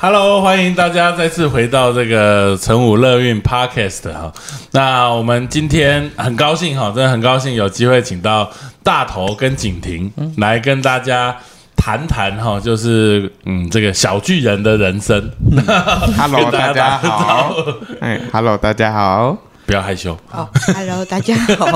，Hello，欢迎大家再次回到这个成武乐运 Podcast 哈。那我们今天很高兴哈，真的很高兴有机会请到大头跟景婷来跟大家谈谈哈，就是嗯这个小巨人的人生。Hello，大家好。哎，Hello，大家好。不要害羞。好，Hello，大家好。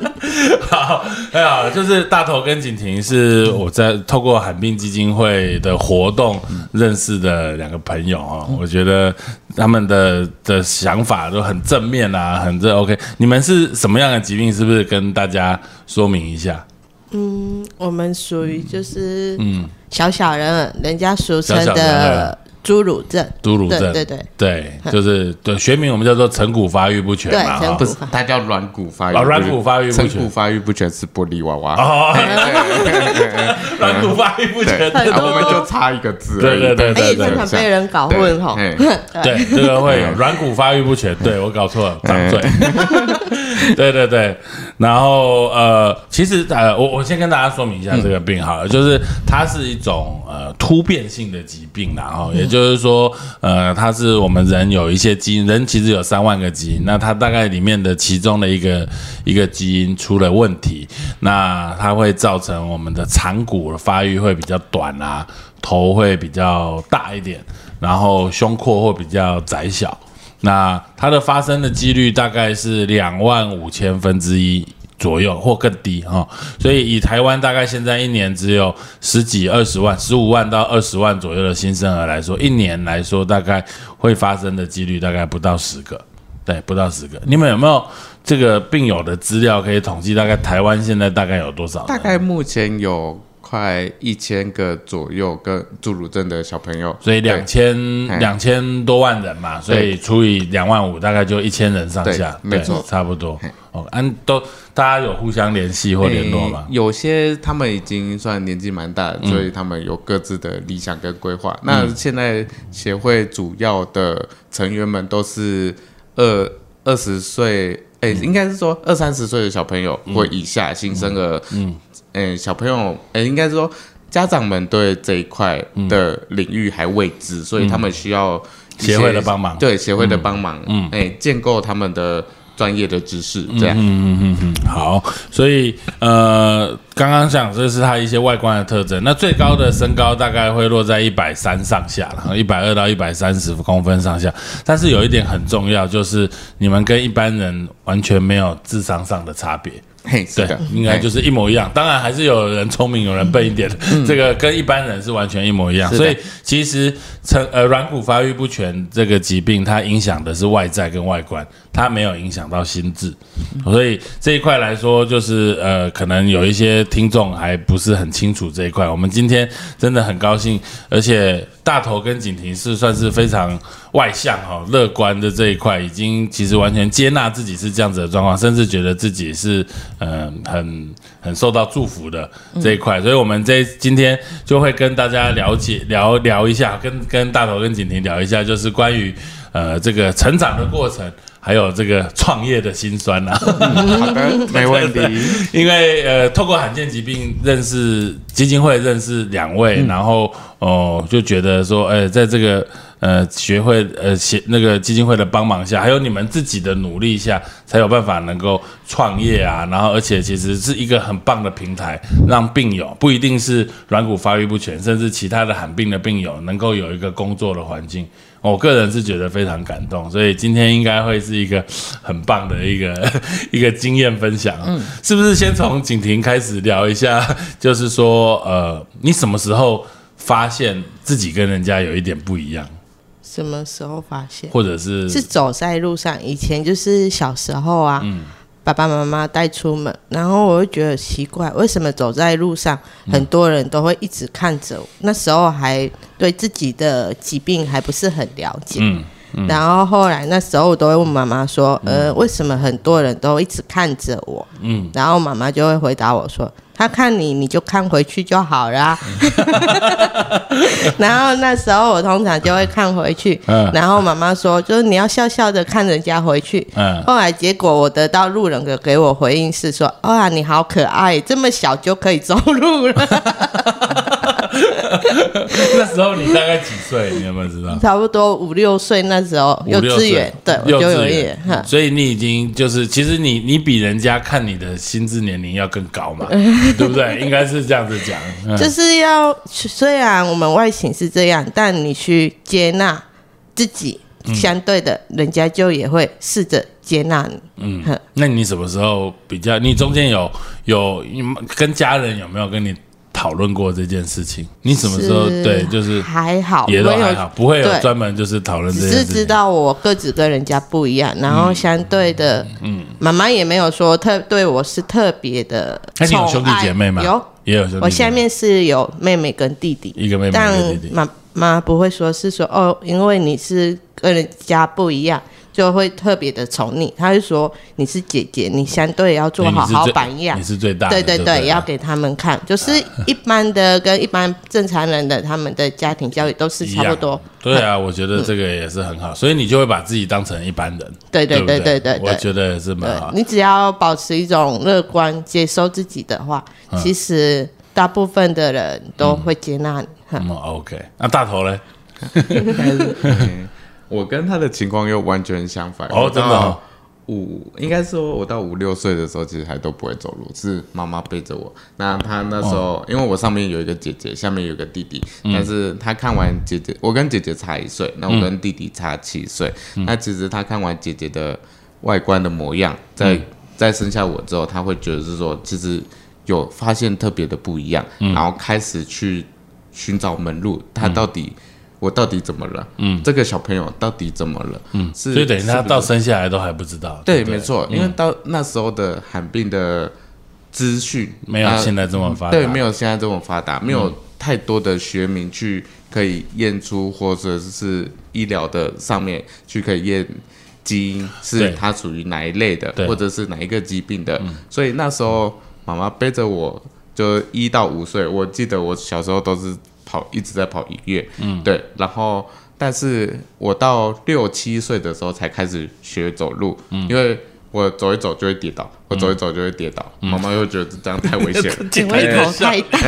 好，哎呀，就是大头跟景婷是我在透过罕病基金会的活动认识的两个朋友哦，我觉得他们的的想法都很正面啊，很正 OK。你们是什么样的疾病？是不是跟大家说明一下？嗯我们属于就是嗯，小小人，人家俗称的侏儒症。侏儒症，对对对。对，就是对学名我们叫做成骨发育不全嘛，对成骨不是，它叫软骨发育。哦软骨发育不全。成骨发育不全是玻璃娃娃。哦，软骨发育不全，我们就差一个字对对。对对对被人搞混吼。对对，这个会有软骨发育不全，对我搞错了，长嘴。对。对对，然后呃，其实呃，我我先跟大家说明一下这个病好了，就是它是一种呃突变性的疾病然后，也就就是说呃，它是我们人有一些基因，人其实有三万个基因，那它大概里面的其中的一个一个基因出了问题，那它会造成我们的长骨的发育会比较短啊，头会比较大一点，然后胸廓会比较窄小。那它的发生的几率大概是两万五千分之一左右，或更低哈、哦。所以以台湾大概现在一年只有十几、二十万、十五万到二十万左右的新生儿来说，一年来说大概会发生的几率大概不到十个，对，不到十个。你们有没有这个病友的资料可以统计？大概台湾现在大概有多少？大概目前有快一千个左右跟侏儒症的小朋友，所以两千哎两千多万人嘛，所以除以两万五，大概就一千人上下，对没错。差不多。哦，安都大家有互相联系或联络吗？诶？有些他们已经算年纪蛮大所以他们有各自的理想跟规划。那现在协会主要的成员们都是二二十岁，哎、嗯。应该是说二三十岁的小朋友或以下新生儿，嗯，哎、小朋友，哎、应该说家长们对这一块的领域还未知，所以他们需要协会的帮忙对协会的帮忙，嗯，哎、建构他们的专业的知识，这样。嗯嗯嗯嗯好，所以呃，刚刚讲这是它一些外观的特征。那最高的身高大概会落在一百三上下了，一百二到一百三十公分上下。但是有一点很重要，就是你们跟一般人完全没有智商上的差别。嘿，是对，，应该就是一模一样。当然还是有人聪明，有人笨一点的，这个跟一般人是完全一模一样。所以其实成呃软骨发育不全这个疾病，它影响的是外在跟外观，它没有影响到心智。所以这一块来说，就是呃，可能有一些听众还不是很清楚这一块。我们今天真的很高兴，而且大头跟景婷是算是非常外向哈、乐观的这一块，已经其实完全接纳自己是这样子的状况，甚至觉得自己是嗯、呃很很受到祝福的这一块。所以，我们这今天就会跟大家了解聊聊一下，跟跟大头跟景婷聊一下，就是关于呃这个成长的过程。还有这个创业的辛酸呐、好的，没问题。因为呃，透过罕见疾病认识基金会认识两位，然后哦、就觉得说，哎、在这个呃学会呃协那个基金会的帮忙下，还有你们自己的努力下，才有办法能够创业啊。然后而且其实是一个很棒的平台，让病友不一定是软骨发育不全，甚至其他的罕病的病友能够有一个工作的环境。我个人是觉得非常感动，所以今天应该会是一个很棒的一个 一个经验分享。嗯，是不是先从景婷开始聊一下？就是说，呃，你什么时候发现自己跟人家有一点不一样，什么时候发现？或者是是走在路上，以前就是小时候啊，爸爸妈妈带出门，然后我就觉得奇怪，为什么走在路上很多人都会一直看着我？那时候还对自己的疾病还不是很了解。嗯然后后来那时候我都会问妈妈说，呃，为什么很多人都一直看着我？嗯，然后妈妈就会回答我说，他看你，你就看回去就好啦。然后那时候我通常就会看回去，嗯然后妈妈说，就是你要笑笑的看人家回去。嗯，后来结果我得到路人的给我回应是说，哇，你好可爱，这么小就可以走路了。那时候你大概几岁？你有没有知道？差不多五六岁那时候，幼稚园对，幼稚园。所以你已经就是，其实你你比人家看你的心智年龄要更高嘛，对不对？应该是这样子讲。嗯就是要虽然我们外形是这样，但你去接纳自己，嗯相对的，人家就也会试着接纳你。嗯哼，那你什么时候比较？你中间有有跟家人有没有跟你讨论过这件事情？你什么时候对就是还好，也都还好，不会有专门就是讨论这件事情。知道我个子跟人家不一样，然后相对的，嗯，妈妈也没有说特对我是特别的宠爱。那你有兄弟姐妹吗？有，也有。我下面是有妹妹跟弟弟，一个妹妹但一个弟弟。妈妈不会说是说哦，因为你是跟人家不一样，就会特别的宠你。他会说你是姐姐，你相对要做好好因为你是最榜样你。是最大的。对对对，对，要给他们看，就是一般的跟一般正常人的他们的家庭教育都是差不多。对啊，我觉得这个也是很好，所以你就会把自己当成一般人。对对不对对对。我觉得也是蛮好。你只要保持一种乐观，接受自己的话，嗯其实大部分的人都会接纳你。哈嗯，OK。那大头嘞？嗯我跟他的情况又完全相反。哦真的哦五，应该说我到五六岁的时候，其实还都不会走路，是妈妈背着我。那他那时候，因为我上面有一个姐姐，下面有一个弟弟，但是他看完姐姐，我跟姐姐差一岁，那我跟弟弟差七岁。那其实他看完姐姐的外观的模样，在、在生下我之后，他会觉得是说，其实有发现特别的不一样，然后开始去寻找门路，他到底、我到底怎么了？嗯，这个小朋友到底怎么了？嗯，是所以等于他到生下来都还不知道。对，不没错，因为到那时候的罕病的资讯啊没有现在这么发达。对，没有现在这么发达，没有太多的学名去可以验出，或者是医疗的上面去可以验基因是它属于哪一类的，或者是哪一个疾病的。所以那时候妈妈背着我，就一到五岁，我记得我小时候都是跑，一直在跑一月，嗯，对，然后。但是我到六七岁的时候才开始学走路，因为我走一走就会跌倒，我走一走就会跌倒，妈妈又觉得这样太危险。了，因为头太大，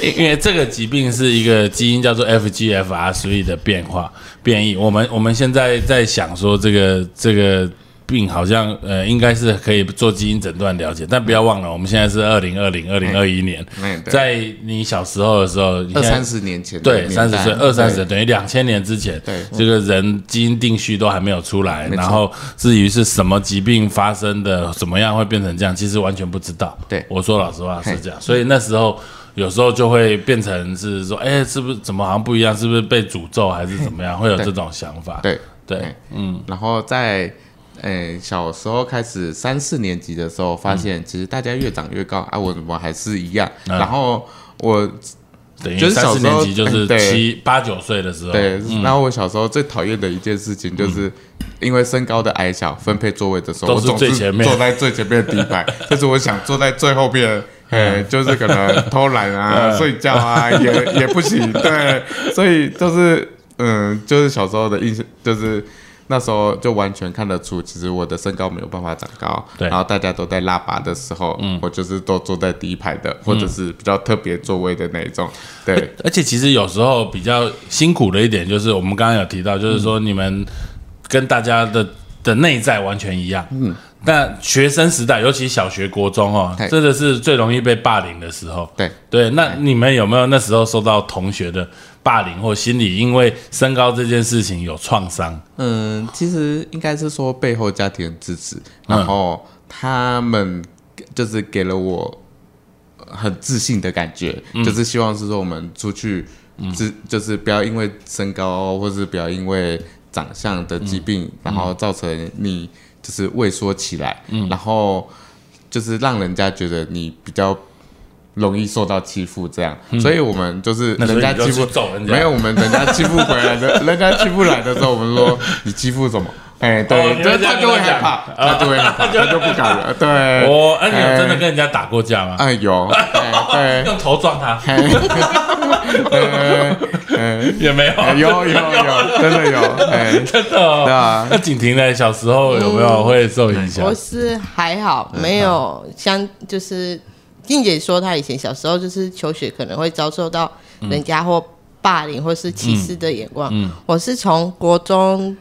因 因为这个疾病是一个基因叫做 FGFR 所以的变化变异。我们我们现在在想说，这个这个病好像呃应该是可以做基因诊断了解，但不要忘了，我们现在是二零二零二零二一年，在你小时候的时候，二三十年前对，三十岁，二三十对。等于两千年之前，对。这个人基因定序都还没有出来，然后至于是什么疾病发生的，怎么样会变成这样，其实完全不知道。对。我说老实话是这样，所以那时候有时候就会变成是说，哎，是不是怎么好像不一样？是不是被诅咒还是怎么样？会有这种想法。对。对，嗯，然后在诶小时候开始三四年级的时候，发现其实大家越长越高啊，我怎么还是一样？嗯。然后我等于就是三四小时候年级就是对。七八九岁的时候，对，然后我小时候最讨厌的一件事情就是。因为身高的矮小，分配座位的时候，我总是坐在最前面的第一排，但是我想坐在最后边，哎，就是可能偷懒啊、嗯。睡觉啊，也也不行，对，所以就是嗯，就是小时候的印象，就是那时候就完全看得出，其实我的身高没有办法长高，对。然后大家都在拉拔的时候，我就是都坐在第一排的，或者是比较特别座位的那一种，对，而且其实有时候比较辛苦的一点，就是我们刚刚有提到，就是说你们跟大家的的内在完全一样。嗯，但学生时代，尤其小学、国中哦，对真的是最容易被霸凌的时候。对，对，那你们有没有那时候受到同学的霸凌，或心理因为身高这件事情有创伤？嗯，其实应该是说背后家庭的支持，然后他们就是给了我很自信的感觉，就是希望是说我们出去，只就是不要因为身高，或是不要因为长相的疾病，然后造成你。就是畏缩起来，嗯。然后就是让人家觉得你比较容易受到欺负，这样，所以我们就是人家欺负去揍人家。没有我们人家欺负回来的，人家欺负来的时候，我们说你欺负什么？哎，哦对，他就会讲害怕，他就会害怕，他就不敢了，对。哦，那你有真的哎跟人家打过架吗？哎有，对 用头撞他对，哎哎也没有，哎有有有，真的有，哎，真的哦。对啊那景婷呢？小时候有没有会受影响我？是还好，没有像就是静姐说，她以前小时候就是求学可能会遭受到人家或霸凌或是歧视的眼光。嗯我是从国中、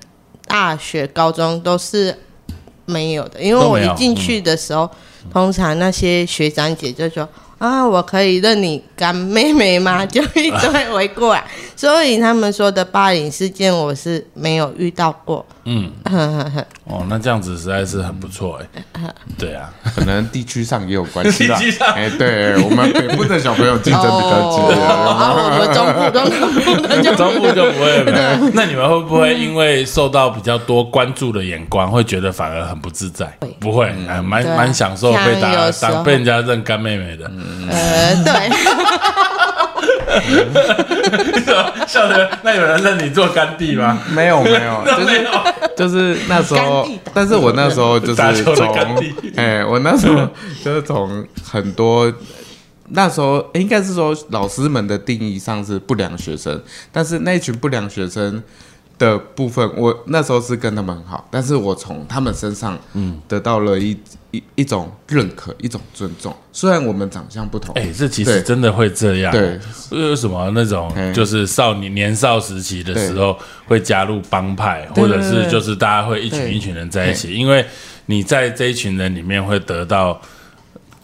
大学、高中都是没有的，因为我一进去的时候，通常那些学长姐就说。啊，我可以认你干妹妹吗？就一直会围过来，所以他们说的霸凌事件，我是没有遇到过。嗯，哦，那这样子实在是很不错哎。对啊，可能地区上也有关系啦 地区上。哎，对我们北部的小朋友竞争比较激烈哦，啊。啊，我们中部、中部 中部就不会了。那你们会不会因为受到比较多关注的眼光，会觉得反而很不自在？不会，哎，蛮蛮享受被大家被人家认干妹妹的。呃，对，笑的，那有人认你做干弟吗？没有没有，就是没有。就是那时候但是我那时候就是从哎，我那时候 就是从很多。那时候应该是说老师们的定义上是不良学生，但是那一群不良学生的部分，我那时候是跟他们很好，但是我从他们身上嗯得到了一一一种认可，一种尊重。虽然我们长相不同，哎，这其实真的会这样。对，为什么那种哎就是少年年少时期的时候会加入帮派，或者是就是大家会一群一群人在一起，因为你在这一群人里面会得到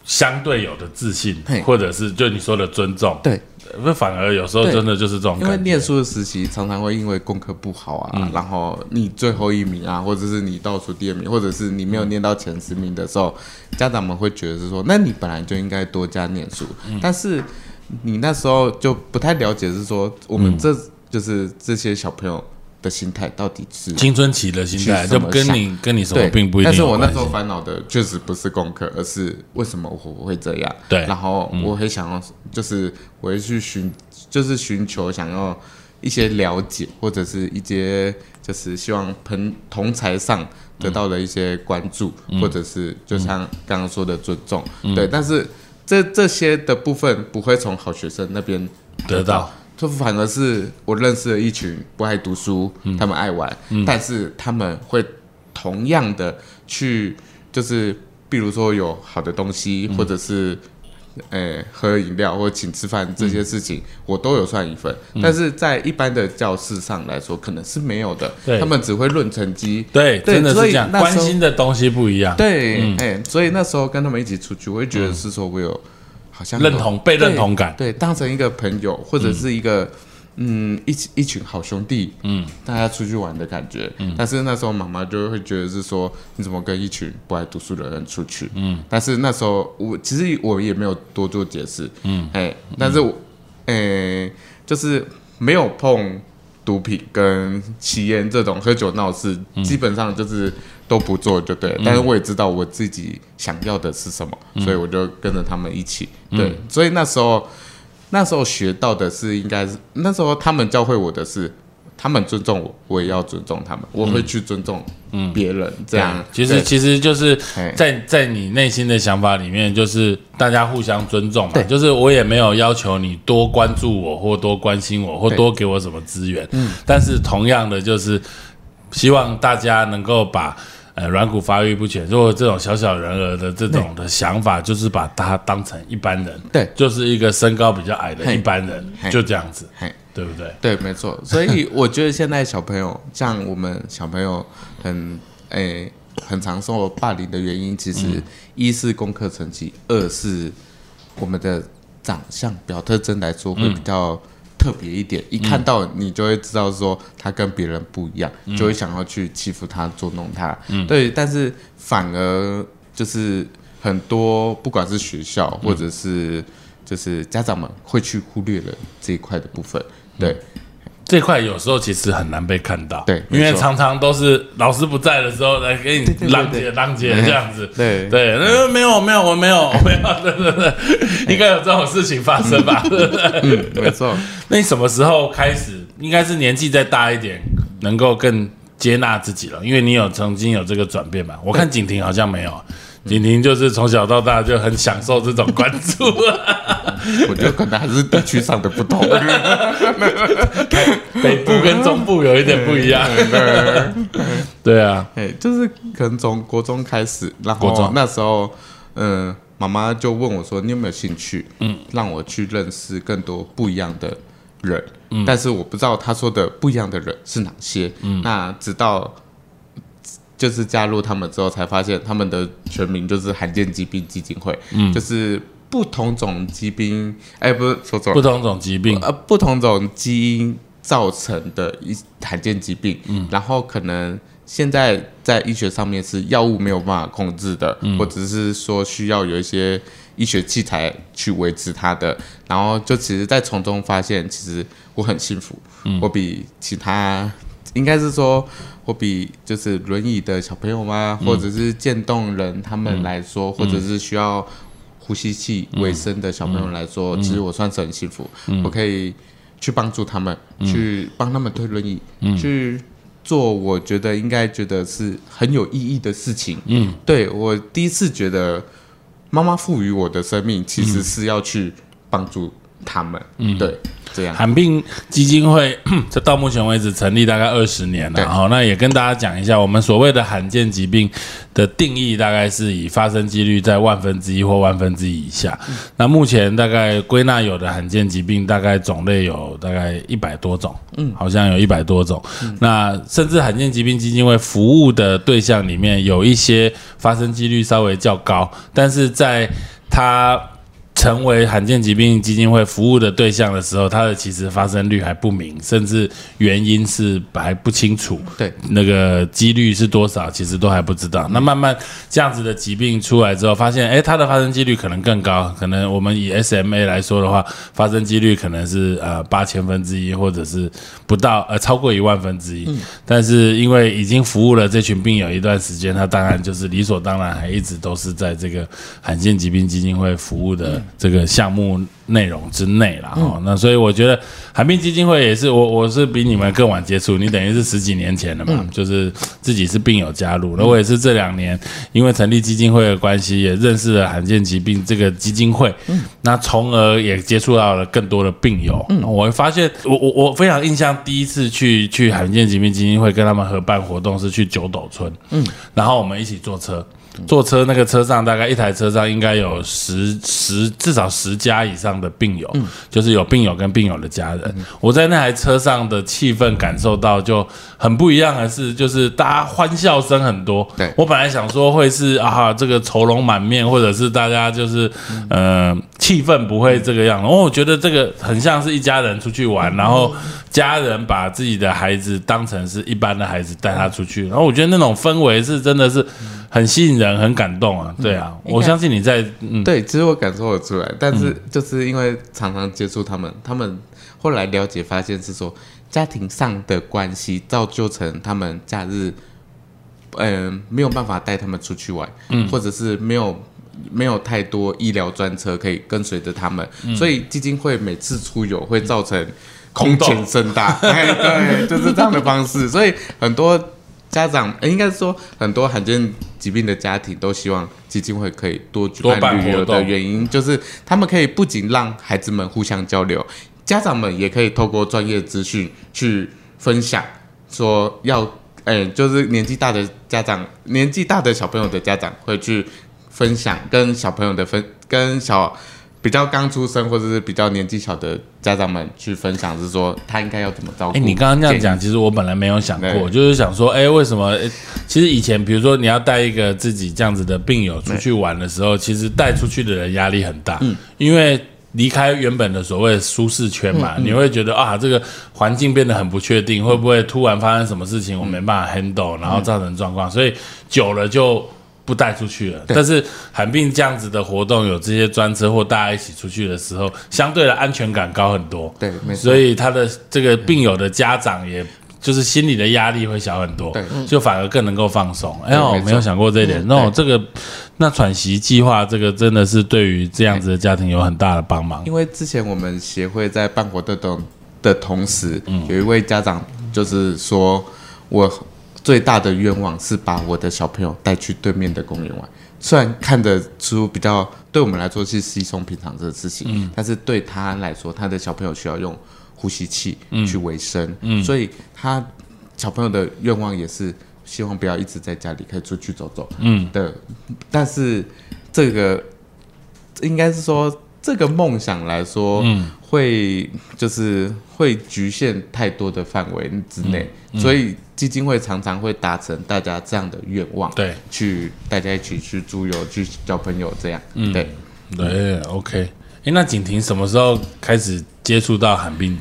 相对有的自信，或者是就你说的尊重。对，那反而有时候真的就是这种因为。念书的时期常常会因为功课不好啊，然后你最后一名啊，或者是你倒数第二名，或者是你没有念到前十名的时候，家长们会觉得是说，那你本来就应该多加念书，但是你那时候就不太了解是说，我们这就是这些小朋友的心态到底是青春期的心态，就跟你跟你什么，并不一定但是我那时候烦恼的确实不是功课，而是为什么我会这样。对嗯然后我会想要，就是我会去寻，就是寻求想要一些了解，或者是一些就是希望朋同才上得到的一些关注，嗯。或者是就像刚刚说的尊重。对，但是这这些的部分不会从好学生那边得到。这反而是我认识了一群不爱读书，他们爱玩，但是他们会同样的去，就是比如说有好的东西，或者是。呃，喝饮料或者请吃饭这些事情，我都有算一份，但是在一般的教室上来说，可能是没有的。对他们只会论成绩。对，对真的是这样，关心的东西不一样。对，哎、所以那时候跟他们一起出去，我会觉得是说我有好像有认同被认同感对，对，当成一个朋友或者是一个嗯一起一群好兄弟，嗯，大家出去玩的感觉。嗯，但是那时候妈妈就会觉得是说你怎么跟一群不爱读书的人出去？嗯，但是那时候我其实我也没有多做解释，嗯，哎，但是我，哎，就是没有碰。毒品跟吸烟这种喝酒闹事，基本上就是都不做就对了。但是我也知道我自己想要的是什么，所以我就跟着他们一起。对，所以那时候那时候学到的是，应该是那时候他们教会我的是，他们尊重我，我也要尊重他们，我会去尊重别人。这样，其实其实就是哎在在你内心的想法里面，就是大家互相尊重嘛。就是我也没有要求你多关注我，或多关心我，或多给我什么资源。嗯，但是同样的，就是希望大家能够把。呃，软骨发育不全，如果这种小小人儿的这种的想法，就是把他当成一般人，对就是一个身高比较矮的一般人，就这样子，嘿对不对？对，没错。所以我觉得现在小朋友，像我们小朋友很诶、很常受霸凌的原因，其实一是功课成绩，二是我们的长相表特征来说会比较特别一点，一看到你就会知道说他跟别人不一样，就会想要去欺负他、捉弄他。对，但是反而就是很多不管是学校或者是就是家长们会去忽略了这一块的部分。对，这块有时候其实很难被看到，对因为常常都是老师不在的时候来给你对对浪对。姐浪姐这样子，对。对，呃，没有没有我没有 我没有，对对对，应该有这种事情发生吧，对不对？没错。那你什么时候开始？应该是年纪再大一点，能够更接纳自己了，因为你有曾经有这个转变嘛。我看景婷好像没有，景婷就是从小到大就很享受这种关注。我觉得可能还是地区上的不同。北部跟中部有一点不一样。对啊，哎，就是可能从国中开始，然后那时候，嗯，妈妈就问我说：“你有没有兴趣？嗯，让我去认识更多不一样的人。”嗯，但是我不知道她说的不一样的人是哪些。嗯，那直到就是加入他们之后，才发现他们的全名就是罕见疾病基金会。嗯，就是不同种疾病，哎，不是说错了。不，同种疾病，呃，不同种基因造成的一罕见疾病，嗯，然后可能现在在医学上面是药物没有办法控制的，或者是说需要有一些医学器材去维持它的，然后就其实，在从中发现，其实我很幸福，嗯。我比其他应该是说。我比就是轮椅的小朋友吗，或者是渐冻人他们来说，或者是需要呼吸器为生的小朋友来说，其实我算是很幸福，我可以去帮助他们，去帮他们推轮椅，去做我觉得应该觉得是很有意义的事情。嗯，对我第一次觉得妈妈赋予我的生命，其实是要去帮助他们。嗯，对，这样。罕病基金会 这到目前为止成立大概二十年了，对好，那也跟大家讲一下，我们所谓的罕见疾病的定义，大概是以发生几率在万分之一或万分之一以下。那目前大概归纳有的罕见疾病，大概种类有大概一百多种，嗯，好像有一百多种。那甚至罕见疾病基金会服务的对象里面，有一些发生几率稍微较高，但是在它成为罕见疾病基金会服务的对象的时候，它的其实发生率还不明，甚至原因是还不清楚。对，那个几率是多少，其实都还不知道。那慢慢这样子的疾病出来之后，发现哎，它的发生几率可能更高。可能我们以 SMA 来说的话，发生几率可能是呃八千分之一，或者是不到呃超过一万分之一。嗯但是因为已经服务了这群病友一段时间，他当然就是理所当然，还一直都是在这个罕见疾病基金会服务的这个项目内容之内啦。哦，那所以我觉得罕病基金会也是我我是比你们更晚接触，你等于是十几年前的嘛，就是自己是病友加入，那我也是这两年因为成立基金会的关系，也认识了罕见疾病这个基金会，那从而也接触到了更多的病友。我会发现，我我我非常印象，第一次去去罕见疾病基金会跟他们合办活动是去九斗村，嗯，然后我们一起坐车。坐车那个车上大概一台车上应该有十十至少十家以上的病友，就是有病友跟病友的家人。我在那台车上的气氛感受到就很不一样的是，就是大家欢笑声很多。对我本来想说会是啊这个愁容满面，或者是大家就是呃气氛不会这个样子。哦，我觉得这个很像是一家人出去玩，然后家人把自己的孩子当成是一般的孩子带他出去，然后我觉得那种氛围是真的是很吸引人，很感动啊。对啊，我相信你在嗯对，其实我感受得出来，但是就是因为常常接触他们，他们后来了解发现是说家庭上的关系造就成他们假日，嗯、没有办法带他们出去玩，嗯，或者是没有。没有太多医疗专车可以跟随着他们，所以基金会每次出游会造成空前盛大，哎，对，就是这样的方式。所以很多家长，呃应该说很多罕见疾病的家庭都希望基金会可以多举多办办旅游的原因，就是他们可以不仅让孩子们互相交流，家长们也可以透过专业资讯去分享，说要，哎、就是年纪大的家长，年纪大的小朋友的家长会去分享，跟小朋友的分，跟小比较刚出生或者是比较年纪小的家长们去分享，是说他应该要怎么照顾。哎、你刚刚这样讲，其实我本来没有想过，就是想说，哎、为什么？诶其实以前，比如说你要带一个自己这样子的病友出去玩的时候，其实带出去的人压力很大，嗯因为离开原本的所谓舒适圈嘛，嗯你会觉得啊，这个环境变得很不确定，会不会突然发生什么事情，我没办法 handle，然后造成状况，所以久了就不带出去了。但是罕病这样子的活动，有这些专车或大家一起出去的时候，相对的安全感高很多。对，没错所。以他的这个病友的家长也。就是心理的压力会小很多，对就反而更能够放松。哎呦，没错我没有想过这一点。那我这个那喘息计划，这个真的是对于这样子的家庭有很大的帮忙。因为之前我们协会在办活动的的同时，有一位家长就是说，我最大的愿望是把我的小朋友带去对面的公园玩。虽然看得出比较对我们来说是稀松平常的事情，但是对他来说，他的小朋友需要用呼吸器去维生，所以他小朋友的愿望也是希望不要一直在家里，可以出去走走。嗯。的，但是这个应该是说这个梦想来说，嗯。会就是会局限太多的范围之内，嗯。所以基金会常常会达成大家这样的愿望，对，去大家一起去出游、去交朋友这样，嗯对。对，OK。哎，那景婷什么时候开始接触到罕病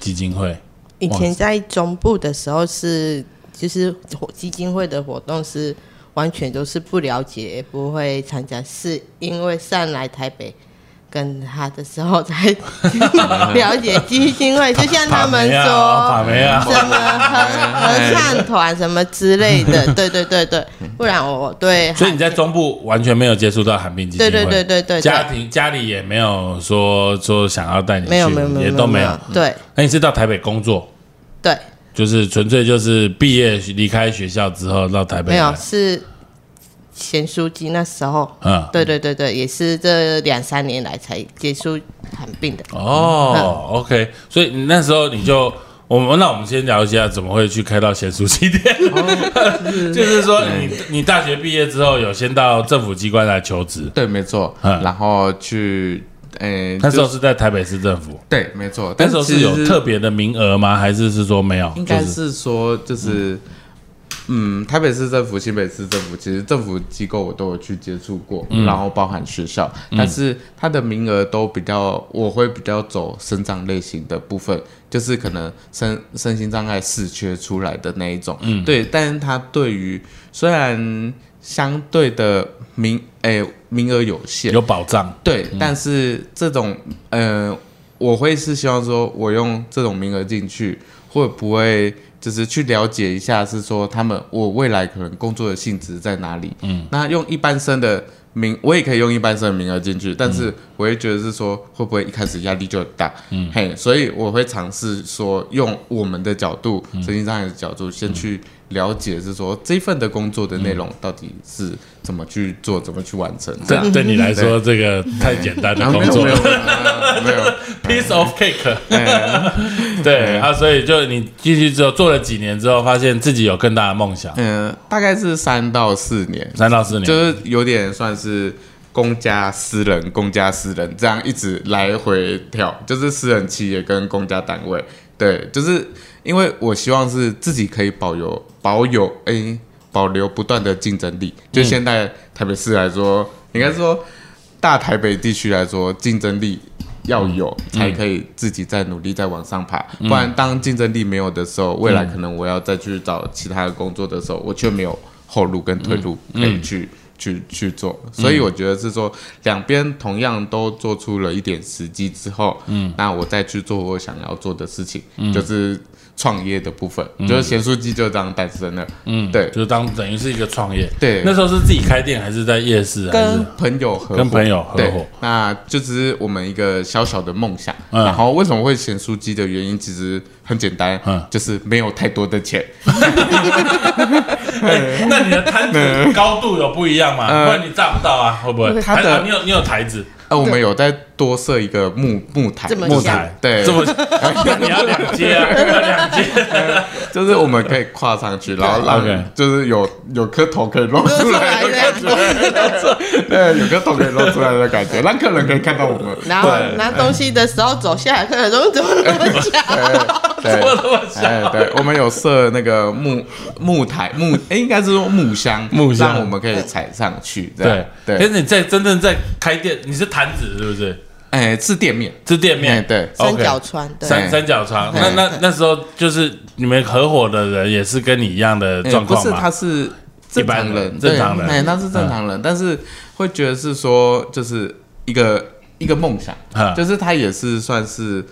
基金会？以前在中部的时候是，就是基金会的活动是完全都是不了解，也不会参加，是因为上来台北跟他的时候才 了解基金会，就像他们说什么合合唱团什么之类的，对对对对，不然我对所以你在中部完全没有接触到寒冰基金会，对对对对对对。家庭家里也没有说说想要带你去，没有没有没有也都没有。对。那你是到台北工作，对，就是纯粹就是毕业离开学校之后到台北没有，是贤书记那时候，嗯，对对对对，也是这两三年来才结束罕病的。哦，OK，所以你那时候你就。我们那我们先聊一下怎么会去开到咸酥鸡店，就是说你你大学毕业之后有先到政府机关来求职，对，没错。嗯然后去，诶、那时候是在台北市政府，对，没错。那时候是有特别的名额吗？还是是说没有？应该是说就是，嗯，台北市政府、新北市政府，其实政府机构我都有去接触过，嗯。然后包含学校，但是它的名额都比较，我会比较走生长类型的部分，就是可能身身心障碍视缺出来的那一种，嗯，对，但是它对于虽然相对的名，诶、名额有限，有保障，对，但是这种呃，我会是希望说，我用这种名额进去，会不会就是去了解一下，是说他们我未来可能工作的性质在哪里？嗯，那用一般生的名，我也可以用一般生的名额进去，但是我会觉得是说，会不会一开始压力就很大？嗯，嘿，所以我会尝试说，用我们的角度，身心障碍的角度，先去了解，是说这份的工作的内容到底是怎么去做，怎么去完成？这样。对对你来说这个太简单的然后工作没有没有呃没有，，piece of cake。对啊，所以就你进去之后做了几年之后，发现自己有更大的梦想，嗯，大概是三到四年，三到四年，就是有点算是公家私人、公家私人这样一直来回跳，就是私人企业跟公家单位。对，就是因为我希望是自己可以保有保有诶、保留不断的竞争力。就现在台北市来说，应该说大台北地区来说，竞争力。要有才可以自己再努力再往上爬，不然当竞争力没有的时候，未来可能我要再去找其他的工作的时候，我却没有后路跟退路可以去、去去做。所以我觉得是说，两边同样都做出了一点时机之后，嗯，那我再去做我想要做的事情，就是创业的部分，就是咸酥鸡就这样诞生了。嗯，对就是当等于是一个创业。对那时候是自己开店还是在夜市？还是跟朋友合伙，跟朋友合伙对，那就只是我们一个小小的梦想。嗯然后为什么会咸酥鸡的原因，其实很简单，嗯就是没有太多的钱。哎那你的摊子高度有不一样吗？呃不然你炸不到啊，会不会？它的还你有你有台子，呃，我们有再多设一个木木台，这么木像台，对这么你要两阶啊，要两阶。就是我们可以跨上去，然后让就是有有颗头可以露出来的感觉，对，有颗头可以露出来的感觉，让客人可以看到我们。然后拿东西的时候走下来，客人说怎么那么小？对我那么小哎，对，我们有设那个木木台木，哎，应该是说木箱，木箱让我们可以踩上去。对，可对，是你在真正在开店，你是坛子是不是？哎，是店面，是店面。哎，对，三角窗，对，三三角窗。那那那时候就是你们合伙的人也是跟你一样的哎不是，状况吗？他是正常人，正常人对。哎，他是正常人，但是会觉得是说，就是一个一个梦想，嗯。就是他也是算是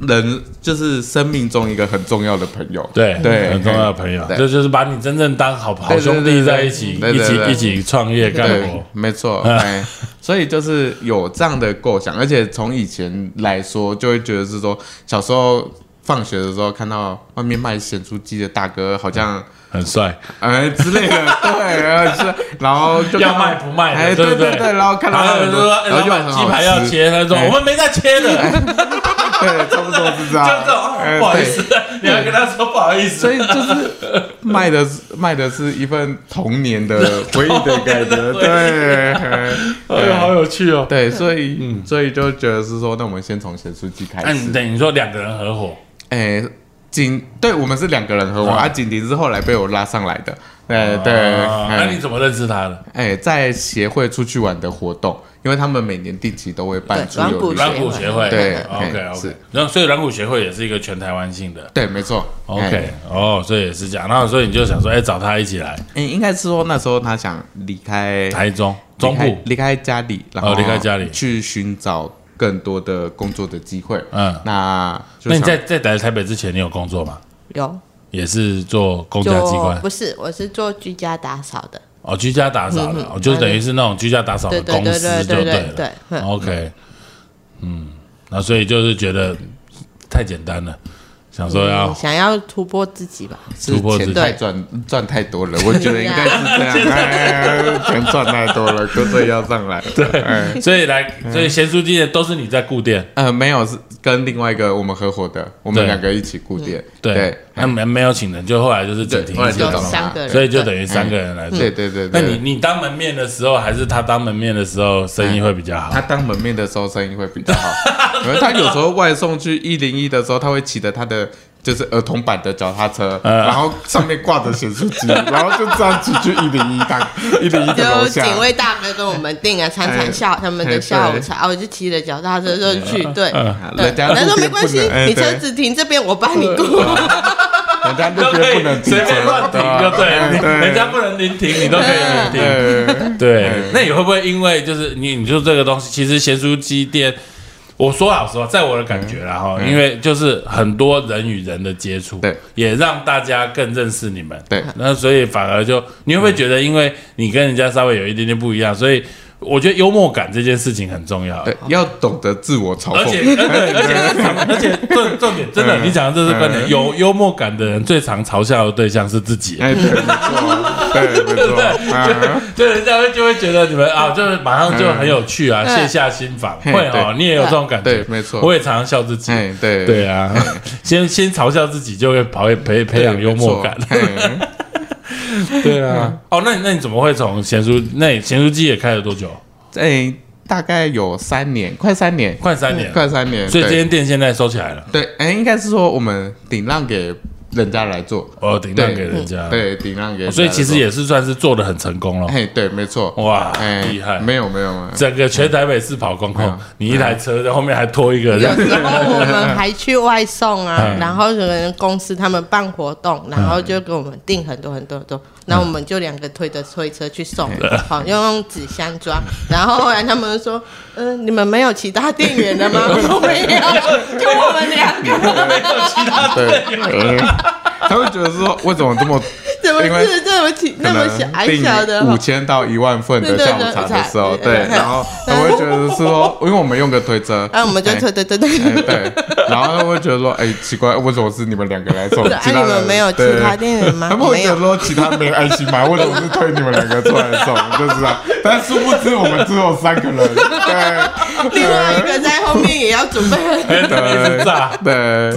人，就是生命中一个很重要的朋友，对对，很重要的朋友，对。这就是把你真正当好好兄弟在一起，一起一起创业干活，，没错，所以就是有这样的构想，而且从以前来说，就会觉得是说，小时候放学的时候看到外面卖咸酥鸡的大哥，好像很帅，哎之类的，对，然后是，然后就要卖不卖，哎，对对？对对，然后看到然后就说，然后就很老板鸡排要，切，他说哎。我们没在切的，对，差不多是这就样，不好意思，你要跟他说不好意思所。以就是卖的是卖的是一份童年的 回忆的感觉，对，哎哎呦，好有趣哦！对，所以所以就觉得是说，那我们先从写书记开始。等于说两个人合伙，哎，景对我们是两个人合伙，嗯啊，景迪是后来被我拉上来的，对对。哦那哎你怎么认识他的？哎，在协会出去玩的活动，因为他们每年定期都会办软骨软，骨协会，对，OK 哎 OK。然后所以软骨协会也是一个全台湾性的对，没错。哎，OK，哦，所以也是这样。然后所以你就想说，哎，找他一起来哎，应该是说那时候他想离开台中中部，离开家里，然后哦离开家里去寻找更多的工作的机会。嗯。那那你在在来台北之前，你有工作吗？有也是做公就家机关不是，我是做居家打扫的，哦，居家打扫的嗯，哦，就等于是那种居家打扫的公司就对了。对 OK，嗯，那所以就是觉得太简单了，想说要嗯想要突破自己吧，突破自己。太赚赚太多了，我觉得应该是这样，哎，钱赚太多了，可所以要上来。对，哎。所以来，所以咸酥鸡的都是你在顾店，呃，没有是跟另外一个我们合伙的，我们两个一起顾店。对。对，，那没没有请人，就后来就是景婷一起就对后来就找弄，三个人，所以就等于于三个人来做。对对对那。你你当门面的时候，还是他当门面的时候，生意会比较好他？当门面的时候生意会比较好，因为他有时候外送去一零一的时候，他会骑着他的就是儿童版的脚踏车，嗯然后上面挂着咸酥鸡，然后就这样子去一零一趟 一零一的楼下。就警卫大哥跟我们订啊，餐餐下他们的下午茶，我就骑着脚踏车就去，对，人家他说没关系你车对。子停这边，我帮你过。人家都路可以边不能停随便乱停就对人家不能临停，你都可以临停。对对，那你会不会因为就是你你说这个东西，其实咸酥鸡店，我说老实话，在我的感觉啦哈，因为就是很多人与人的接触，对，也让大家更认识你们，对。那所以反而就你会不会觉得，因为你跟人家稍微有一点点不一样，所以我觉得幽默感这件事情很重要。对，要懂得自我嘲而且，讽。而且，而且，而且重重点，真的，你讲的这是观点。有幽默感的人，最常嘲笑的对象是自己。哎，对，没错，对，没错，啊就人家会就会觉得你们啊，就是马上就很有趣啊，卸下心防，嘿会哦，你也有这种感觉对，，没错，我也常常笑自己。哎，对，对啊，先先嘲笑自己，就会培培培养幽默感。对啊，哦，那你那你怎么会从咸酥？那你咸酥鸡也开了多久？哎，大概有三年，快三年，快三年。快三年，所以这间店现在收起来了，对，哎，应该是说我们顶让给人家来做，哦，顶让给人家。对，顶让给所以其实也是算是做的很成功了。嘿，对，没错，哇，哎，厉害！没有没有没有，整个全台北市跑光光嗯，你一台车在后面还拖一个有人，时候我们还去外送啊嗯，然后可能公司他们办活动，然后就给我们订很多很多很多，然后我们就两个推着推车去送，好用纸箱装。然后后来他们说，嗯，你们没有其他店员了吗？我们没有，就我们两个，没有其他对，呃他会觉得说为什么这么 怎么是这么起那么小矮小的？五千到一万份的下午茶的时候，对，对对对然后他会觉得是说，因为我们用个推车，哎我们就推推推推对。哎对，然后他会觉得说，哎，奇怪，为什么是你们两个来送？对啊其他人你们没有其他店员吗？他们会觉得说其他没有爱心吗？为什么是推你们两个出来送？就是啊，但殊不知我们只有三个人，对，另外一个在后面也要准备。很多，哎，这个也是炸，对，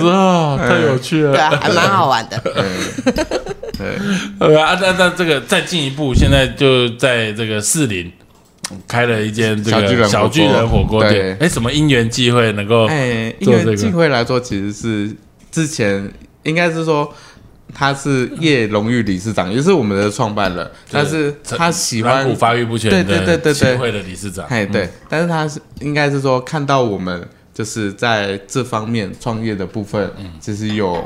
啊，太有趣了。对啊，还蛮好玩的。对，呃啊，那那这个再进一步，现在就在这个士林开了一间这个小巨人火锅店。对哎，什么因缘际会能够哎，因做这个为机会来说，其实是之前应该是说。他是叶荣誉理事长，也是我们的创办人，但是他喜欢发育不全对对对对对协会的理事长。哎，对，但是他是应该是说看到我们就是在这方面创业的部分，嗯。其实有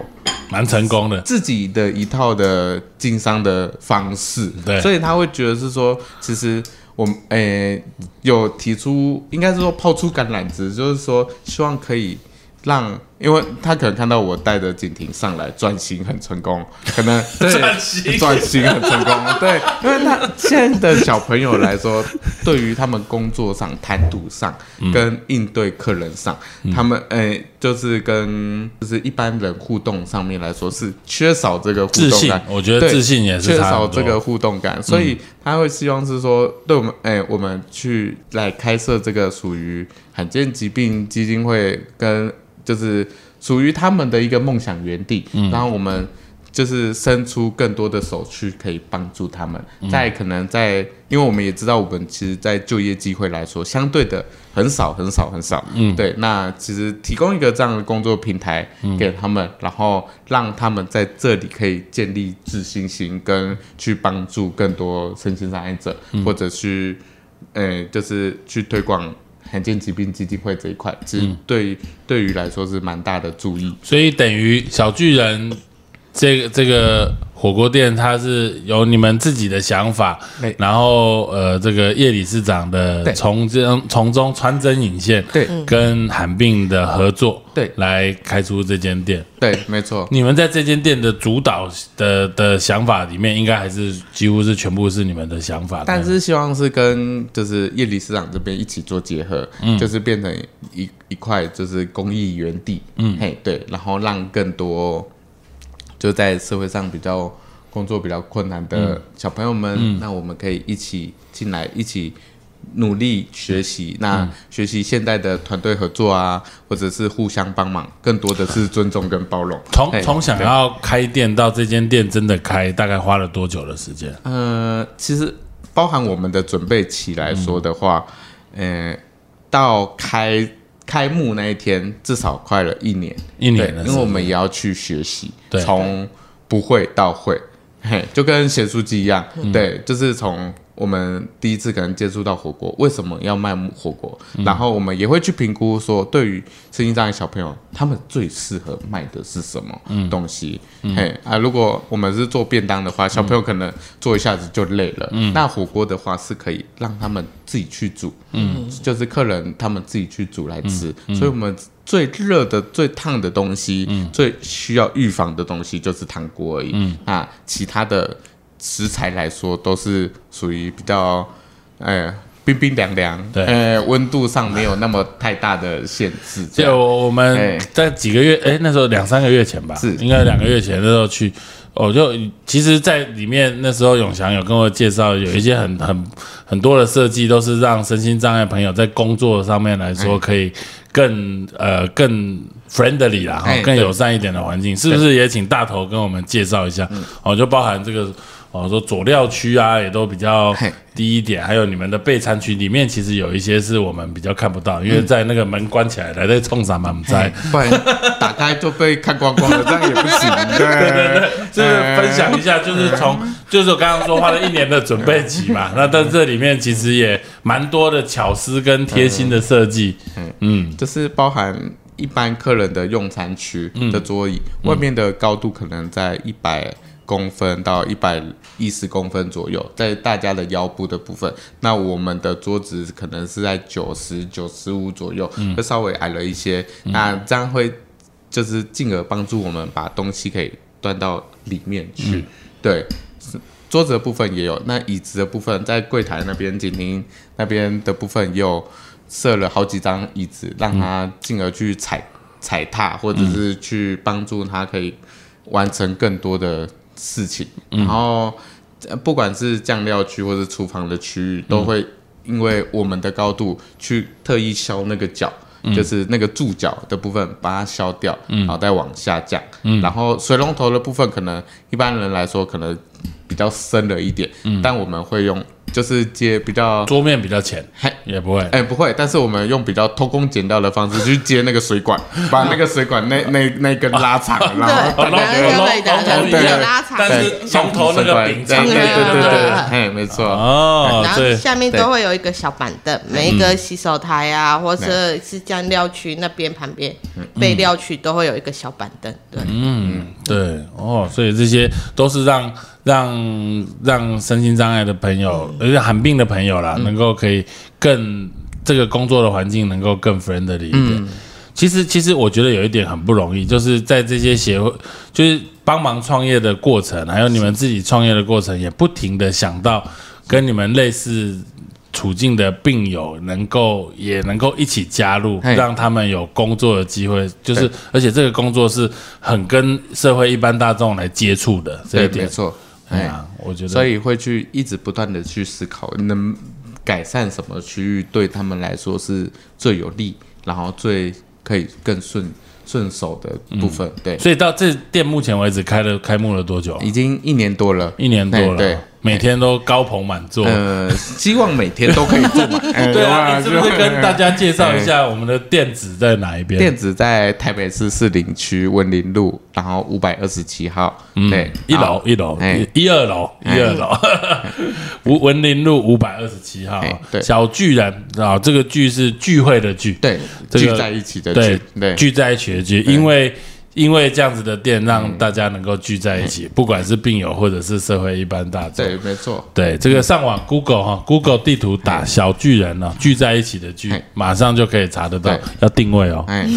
蛮成功的。自己的一套的经商的方式，对。所以他会觉得是说，其实我们诶、有提出，应该是说抛出橄榄枝，就是说希望可以让，因为他可能看到我带着景婷上来转型很成功，可能 对。转 型转型很成功，对，因为他现在的小朋友来说，对于他们工作上、谈吐上跟应对客人上，他们诶、就是跟就是一般人互动上面来说是缺少这个互自信动感，，我觉得自信也是缺少这个互动感，所以他会希望是说，对我们，哎、我们去来开设这个属于罕见疾病基金会跟就是属于他们的一个梦想园地，然后我们就是伸出更多的手去可以帮助他们，在可能在，因为我们也知道，我们其实，在就业机会来说，相对的很少很少很少，嗯，对，那其实提供一个这样的工作平台给他们，然后让他们在这里可以建立自信心，跟去帮助更多身心障碍者，或者去，呃，就是去推广。罕见疾病基金会这一块，其实对于、对于来说是蛮大的注意。所以等于小巨人这个这个火锅店，它是有你们自己的想法对，然后呃，这个叶理事长的从中从中穿针引线，对。跟韩病的合作，对。来开出这间店。对，没错。你们在这间店的主导的的想法里面，应该还是几乎是全部是你们的想法，但是希望是跟就是叶理事长这边一起做结合，嗯。就是变成一一块就是公益园地，嗯，嘿，对，然后让更多就在社会上比较工作比较困难嗯。的小朋友们，那我们可以一起进来，一起努力学习，那学习现代的团队合作啊，或者是互相帮忙，更多的是尊重跟包容。从从想要开店到这间店真的开，大概花了多久的时间？呃，其实包含我们的准备期来说的话，嗯。呃，到开开幕那一天至少快了一年，一年的时间对因为我们也要去学习对，从不会到会，嘿，就跟写书机一样，嗯。对，就是从。我们第一次可能接触到火锅，为什么要卖火锅？嗯然后我们也会去评估说，对于身心障碍小朋友，他们最适合卖的是什么嗯东西？嘿啊，如果我们是做便当的话，小朋友可能做一下子就累了。嗯那火锅的话是可以让他们自己去煮，嗯，就是客人他们自己去煮来吃。嗯所以我们最热的、最烫的东西，最需要预防的东西就是汤锅而已。嗯，那其他的食材来说，都是属于比较，哎。冰冰凉凉，对。呃，温度上没有那么太大的限制，就我们哎。在几个月，哎，那时候两三个月前吧，是。应该两个月前那时候去，我就其实，在里面那时候永祥有跟我介绍，有一些很很很多的设计，都是让身心障碍朋友在工作上面来说可以更呃更 friendly 啦，哈哎，更友善一点的环境，是不是？也请大头跟我们介绍一下？哦，就包含这个。哦，说佐料区啊，也都比较低一点，还有你们的备餐区里面，其实有一些是我们比较看不到，因为在那个门关起来，来在冲啥嘛，我们在不然打开就被看光光了，这样也不行。对。对对，就是分享一下，就是从就是我刚刚说花了一年的准备期嘛，那在这里面其实也蛮多的巧思跟贴心的设计，嗯，就是包含一般客人的用餐区的桌椅，外面的高度可能在一百公分到一百一十公分左右，在大家的腰部的部分，那我们的桌子可能是在九十九十五左右，会稍微矮了一些，那这样会就是进而帮助我们把东西可以端到里面去，对。桌子的部分也有，那椅子的部分在柜台那边、景厅那边的部分也有设了好几张椅子，让他进而去踩踩踏，或者是去帮助他可以完成更多的事情。然后，呃不管是酱料区或是厨房的区域，都会因为我们的高度去特意削那个角。就是那个柱角的部分，把它削掉，然后再往下降。然后水龙头的部分，可能一般人来说可能比较深了一点，但我们会用就是接比较桌面比较浅嘿，也不会，哎、不会，但是我们用比较偷工减料的方式去接那个水管，把那个水管那那那根拉长，然后对，龙然后就可以打成龙头一样有拉长，但是龙头那个柄长对对对对对，嗯嘿，没错，哦，然后对，下面都会有一个小板凳，每一个洗手台啊，或者是酱料区那边旁边备料区都会有一个小板凳。对，嗯对哦，所以这些都是让让让身心障碍的朋友，而且罕病的朋友啦，能够可以更这个工作的环境能够更 friendly 一点。其实，其实我觉得有一点很不容易，就是在这些协会，就是帮忙创业的过程，还有你们自己创业的过程，也不停的想到跟你们类似处境的病友，能够也能够一起加入，嘿让他们有工作的机会。就是，而且这个工作是很跟社会一般大众来接触的，这一对，点没。错。哎，我觉得，所以会去一直不断的去思考，能改善什么区域对他们来说是最有利，然后最可以更顺顺手的部分。对，所以到这店目前为止开了开幕了多久？已经一年多了，一年多了，每天都高朋满座。呃，希望每天都可以做满。哎 对啊，你是不是跟大家介绍一下我们的店址在哪一边？店址在台北市士林区文林路，然后五百二十七号，对，一楼一楼哎。一二楼一二楼，文 文林路五百二十七号。小巨人啊，这个聚是聚会的聚，对，聚在一起的聚，对，聚在一起的聚，因为。因为这样子的店，让大家能够聚在一起，不管是病友或者是社会一般大众。对，没错，对，这个上网 Google 哈，Google 地图打小巨人呢，聚在一起的聚嘿，马上就可以查得到，要定位哦，哎，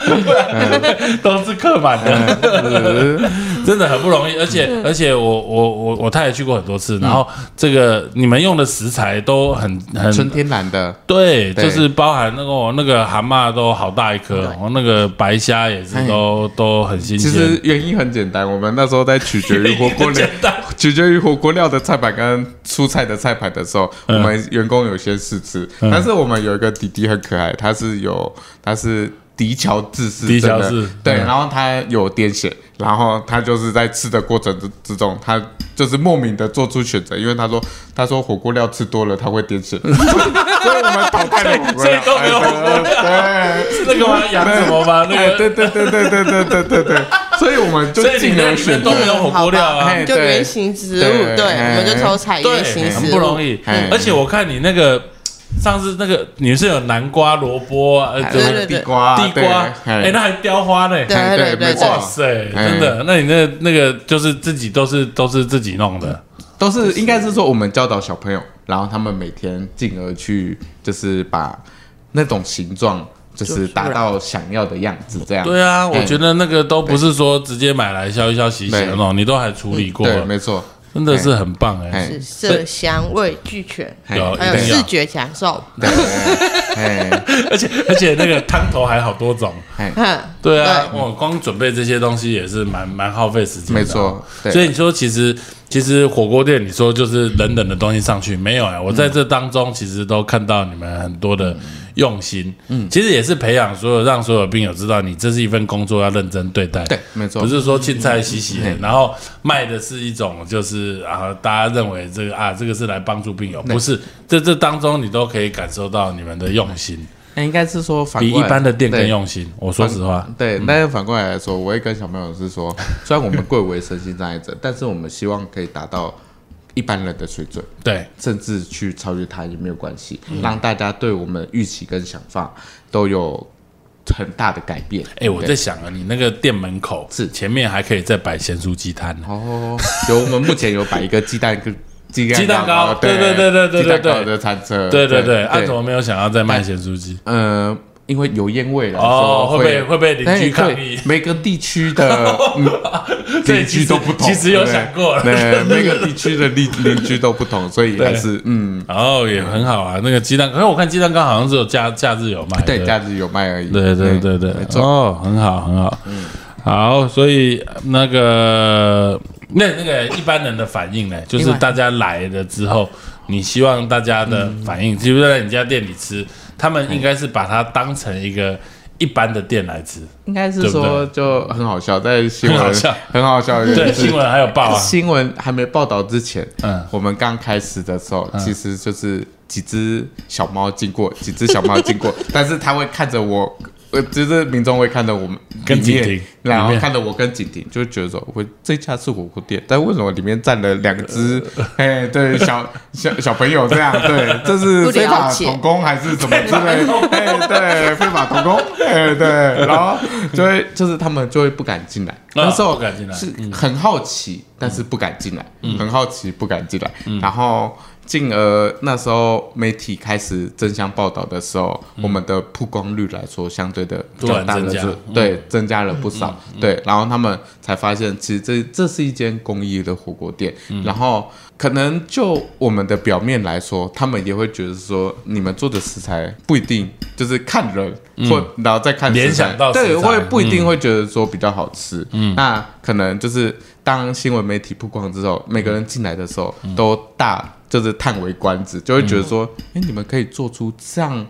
都是客满的，真的很不容易。而且而且我我我我太太去过很多次，然后这个你们用的食材都很很纯天然的，对，就是包含那个哦那个蛤蟆都好大一颗，然后那个白虾也是都都很新鲜。其实原因很简单，我们那时候在取决于火锅料，取决于火锅料的菜板跟蔬菜的菜板的时候，嗯。我们员工有些试吃，但是我们有一个弟弟很可爱，他是有他是。迪乔治是迪乔治对，嗯。然后他有癫痫，然后他就是在吃的过程之之中，他就是莫名的做出选择，因为他说他说火锅料吃多了他会癫痫，所以我们淘汰了火锅料，所以都没有。火锅对，是那个吗？养什么吗？那哎，个，对对对对对对对对对，所以我们就所以你进而选都没有火锅料啊。就原型植物，对我们就抽采对原型，植物，不容易。哎。而且我看你那个上次那个你是有南瓜、萝卜啊，呃就是对对对。地瓜地瓜，对哎，那还雕花呢。对哎对对对。没错。哇塞，哎真的？那你那那个就是自己都是都是自己弄的，都是应该是说我们教导小朋友，然后他们每天进而去就是把那种形状就是达到想要的样子，这样。对啊，我哎觉得那个都不是说直接买来削一削、洗一洗的对。那种，你都还处理过，对，没错，真的是很棒哎。色香味俱全，有还有一定要。视觉享受。对，哎。而且而且那个汤头还好多种，对啊，我光准备这些东西也是蛮蛮耗费时间的啊。没错，所以你说，其实其实火锅店，你说就是冷冷的东西上去，没有哎、我在这当中其实都看到你们很多的用心，嗯，其实也是培养所有让所有病友知道，你这是一份工作，要认真对待，对，没错。不，是说青菜洗洗嗯，然后卖的是一种就是啊，大家认为这个啊，这个是来帮助病友，不是，这这当中你都可以感受到你们的用心，那应该是说反比一般的店更用心。我说实话，对，但是反过来来说，我会跟小朋友是说，虽然我们贵为身心障碍者，但是我们希望可以达到一般人的水准，对，甚至去超越他也没有关系，让大家对我们预期跟想法都有很大的改变。哎、我在想啊，你那个店门口是前面还可以再摆咸酥鸡摊。哦，有我们目前有摆一个鸡蛋跟鸡 鸡蛋糕对对对对对鸡蛋糕对的餐车，对对对，啊，对怎么没有想要再卖咸酥鸡？呃，因为有烟味了，哦说会被会被邻居对抗议。每个地区的 邻居都不同，其实有想过。了对，每个地区的邻 邻居都不同，所以还是嗯，哦，也很好啊，那个鸡蛋，可是我看鸡蛋糕好像只有假假日有卖，对，假日有卖而已。对对对对。哦，很好很好，嗯，好，所以那个那那个一般人的反应呢，就是大家来了之后，你希望大家的反应，就是在你家店里吃，他们应该是把它当成一个一般的店来吃，应该是说就很好笑，在新闻很好笑。很好笑对，新闻还有报啊，新闻还没报道之前，嗯。我们刚开始的时候，其实就是几只小猫经过，几只小猫经过，但是它会看着我。呃，就是民众会看到我们，跟景婷然后看到我跟景婷，就会觉得说，我这家是火锅店，但为什么里面站了两只，哎，对，小小小朋友这样，对，这是 非法童工还是什么之类的？哎，对，非法童工，哎，对，然后就会就是他们就会不敢进来，那时候不敢进来是很好奇，但是不敢进来，很好奇不敢进来，然后。进而那时候媒体开始争相报道的时候，我们的曝光率来说，相对的突然较大加。是对增加了不少，对，然后他们才发现，其实这这是一间公益的火锅店，然后可能就我们的表面来说，他们也会觉得说，你们做的食材不一定就是看人，或然后再看联想到对，材。会不一定会觉得说比较好吃，嗯，那可能就是当新闻媒体曝光之后，每个人进来的时候都大就是叹为观止，就会觉得说，哎、你们可以做出这样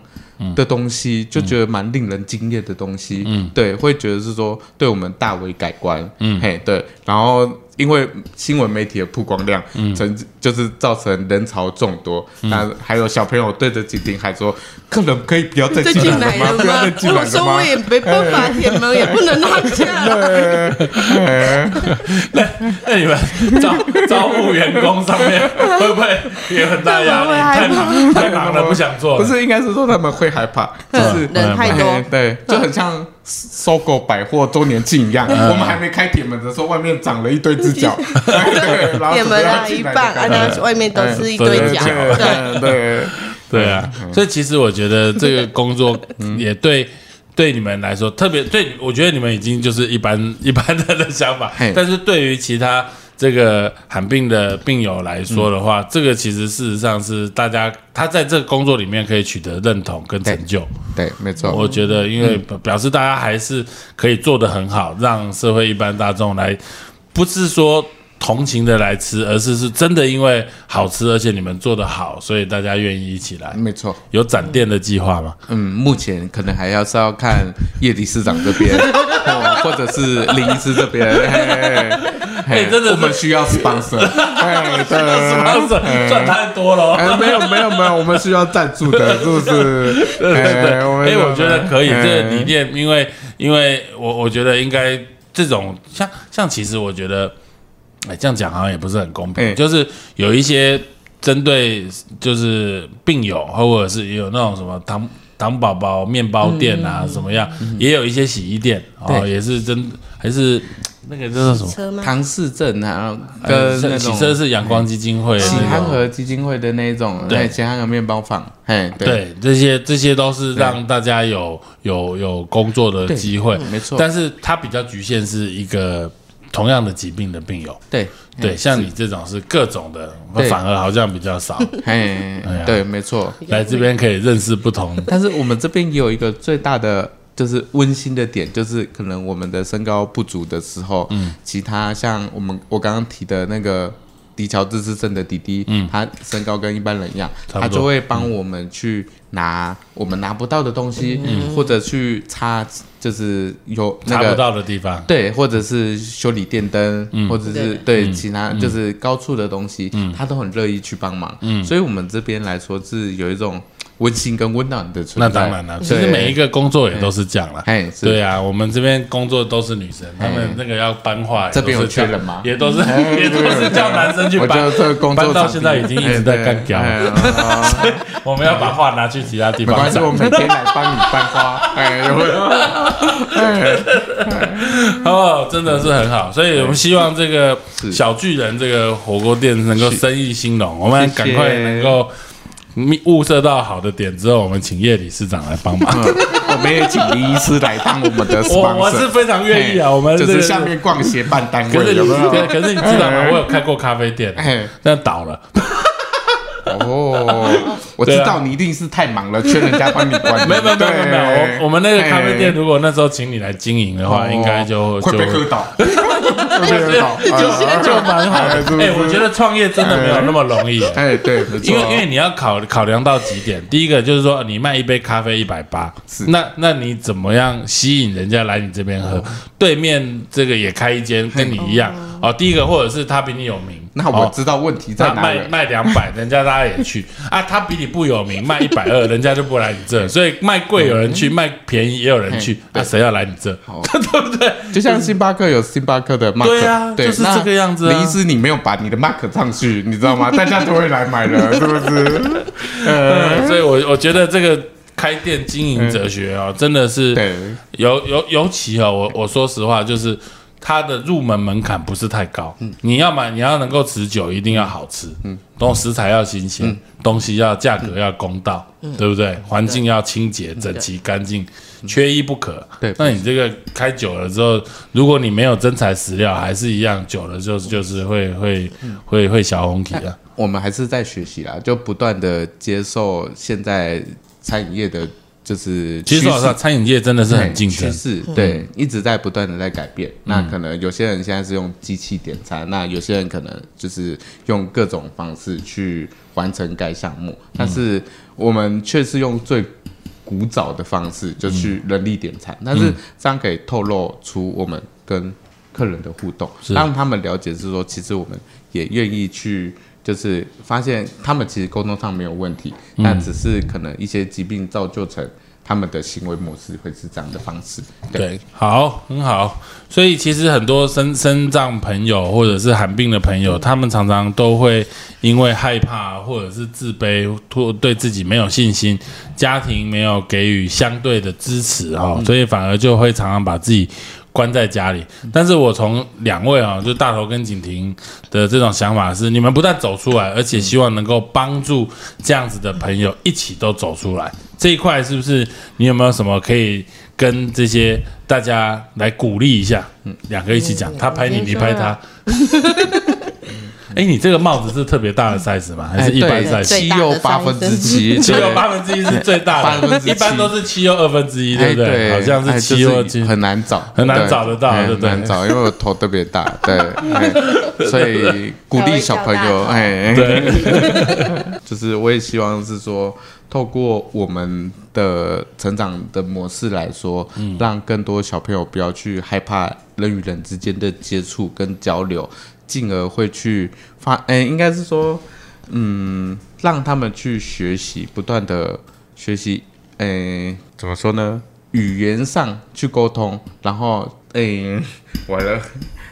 的东西，就觉得蛮令人惊艳的东西，嗯，对，会觉得是说对我们大为改观，嗯，嘿，对，然后因为新闻媒体的曝光量，嗯，成就是造成人潮众多，那还有小朋友对着景婷喊说，客人可以不要再再进来了吗？了不要再？进来了吗我说我？也没办法，铁门也不能拉下。那那你们招招募员工上面会不会也很大压力？会害太怕忙太忙了，不想做。不是，应该是说他们会害怕，就是人太多哎对，就很像搜狗百货周年庆一样。我们还没开铁门的时候，外面长了一堆只脚，对，然后铁门啊一半，啊，来的感觉那外面都是一堆脚。对对，对啊，所以其实我觉得这个工作 也对。对你们来说，特别对，我觉得你们已经就是一般一般人的想法，但是对于其他这个罕病的病友来说的话，这个其实事实上是大家他在这个工作里面可以取得认同跟成就。对，没错。我觉得，因为表示大家还是可以做得很好，让社会一般大众来，不是说同情的来吃，而是是真的因为好吃，而且你们做的好，所以大家愿意一起来。没错，有展店的计划吗？嗯，目前可能还要是要看叶理事长这边，哦或者是林医师这边，嘿嘿真的我们需要 sponsor，哎，对，赚赚太多了哦。哎，没有没有没有，我们需要赞助的，是不是？对对对，哎我觉得可以，哎这个理念，因为因为我我觉得应该这种像像，其实我觉得，哎，这样讲好像也不是很公平，哎。就是有一些针对就是病友，或者是也有那种什么糖糖宝宝面包店啊，什么样，也有一些洗衣店哦，也是真还是那个叫做什么？唐氏症啊，呃跟那种洗车是阳光基金会的喜那种。憨和基金会的那一种，对。对，喜憨和面包坊，嘿，对，对，这些这些都是让大家有有有工作的机会，没错。但是它比较局限是一个同样的疾病的病友，对，对，像你这种是。各种的，对。反而好像比较少。嘿 呀，对，没错。来这边可以认识不同，但是我们这边也有一个最大的就是温馨的点，就是可能我们的身高不足的时候，嗯，其他像我们我刚刚提的那个迪乔自治症的弟弟，嗯，他身高跟一般人一样，他就会帮我们去拿我们拿不到的东西，或者去擦，就是有那个查不到的地方。对，或者是修理电灯，或者是对。对其他就是高处的东西，他都很乐意去帮忙。所以我们这边来说是有一种温馨跟温暖的存那在。当然了，其对实每一个工作也都是这样啦。哎，是。对啊，我们这边工作都是女生，她们那个要搬画，这边缺人吗？也都是也都是叫男生去搬搬到现在已经一直在干掉 我们要把画拿去其他地方没关系，我每天来帮你搬花。哎，有没有？哎，哦，真的是很好，所以我们希望这个小巨人这个火锅店能够生意兴隆，我们赶快能够物色到好的点之后，我们请叶理事长来帮忙。嗯我们也请李医师来当我们的。我我是非常愿意啊，我们这个就是下面逛协办单可是你位？可可是你知道吗？我有开过咖啡店，哎，但倒了。哦，我知道你一定是太忙了，缺人家帮你管。没有没有没有没有，我我们那个咖啡店，哎如果那时候请你来经营的话，哦应该就就 会被喝倒，被喝倒，就就蛮好的。哎，我觉得创业真的没有那么容易。哎，对，因为因为你要考考量到几点，第一个就是说你卖一杯咖啡一百八，那那你怎么样吸引人家来你这边喝？对面这个也开一间跟你一样。哦，第一个或者是他比你有名，那我知道问题在哪了。卖两百，人家大家也去啊。他比你不有名，卖一百二，人家就不来你这。所以卖贵有人去，卖便宜也有人去，那谁要来你这？对不对？就像星巴克有星巴克的 mark，对啊就是那这个样子啊林医师，你没有把你的 mark 上去，你知道吗？大家都会来买的，是不是？呃，所以我我觉得这个开店经营哲学哦，真的是对，尤尤尤其哦，我我说实话，就是它的入门门槛不是太高。你要买，你要能够持久，一定要好吃，嗯，东食材要新鲜，东西要价格要公道，对不对？环境要清洁、整齐、干净，缺一不可。对。那你这个开久了之后，如果你没有真材实料，还是一样，久了就是就是会会会会小红体啊。我们还是在学习啦，就不断的接受现在餐饮业的，就是其实说老实话，餐饮业真的是很竞趋。势，对，一直在不断的在改变。那可能有些人现在是用机器点餐，那有些人可能就是用各种方式去完成该项目，但是我们却是用最古早的方式，就去人力点餐，但是这样可以透露出我们跟客人的互动，让他们了解是说，其实我们也愿意去。就是发现他们其实沟通上没有问题，但只是可能一些疾病造就成他们的行为模式会是这样的方式。对，对，好，很好。所以其实很多身身障朋友或者是寒病的朋友，他们常常都会因为害怕或者是自卑，或对自己没有信心，家庭没有给予相对的支持哈、哦，所以反而就会常常把自己。关在家里，但是我从两位啊，就大头跟景婷的这种想法是，你们不但走出来，而且希望能够帮助这样子的朋友一起都走出来。这一块是不是你有没有什么可以跟这些大家来鼓励一下？嗯，两个一起讲，他拍你，你拍他。哎，你这个帽子是特别大的 size 吗？还是一般 size？七又八分之七，七又八分之一是最大的，一般都是七又二分之一，哎对不对？好像哎是七就是又七，很难找，很难找得到哎对不对很难找，因为我头特别大，对，哎 所以鼓励小朋友，哎，对，就是我也希望是说，透过我们的成长的模式来说，嗯让更多小朋友不要去害怕人与人之间的接触跟交流，进而会去发，哎，应该是说，嗯，让他们去学习，不断的学习，哎，怎么说呢？语言上去沟通，然后，哎，完了，